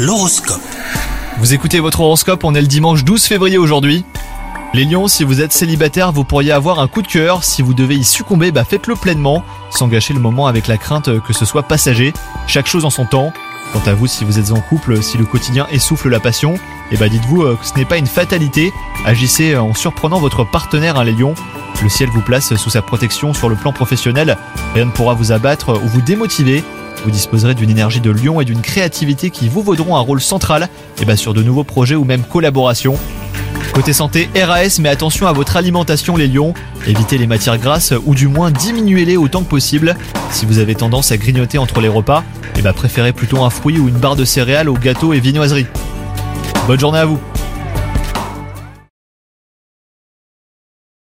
L'horoscope. Vous écoutez votre horoscope, on est le dimanche 12 février aujourd'hui. Les lions, si vous êtes célibataire, vous pourriez avoir un coup de cœur. Si vous devez y succomber, bah faites-le pleinement, sans gâcher le moment avec la crainte que ce soit passager. Chaque chose en son temps. Quant à vous, si vous êtes en couple, si le quotidien essouffle la passion, eh bah dites-vous euh, que ce n'est pas une fatalité. Agissez en surprenant votre partenaire, hein, les lions. Le ciel vous place sous sa protection sur le plan professionnel. Rien ne pourra vous abattre ou vous démotiver. Vous disposerez d'une énergie de lion et d'une créativité qui vous vaudront un rôle central et bah, sur de nouveaux projets ou même collaborations. Côté santé, RAS, mais attention à votre alimentation les lions. Évitez les matières grasses ou du moins diminuez-les autant que possible. Si vous avez tendance à grignoter entre les repas, et bah préférez plutôt un fruit ou une barre de céréales aux gâteaux et viennoiseries. Bonne journée à vous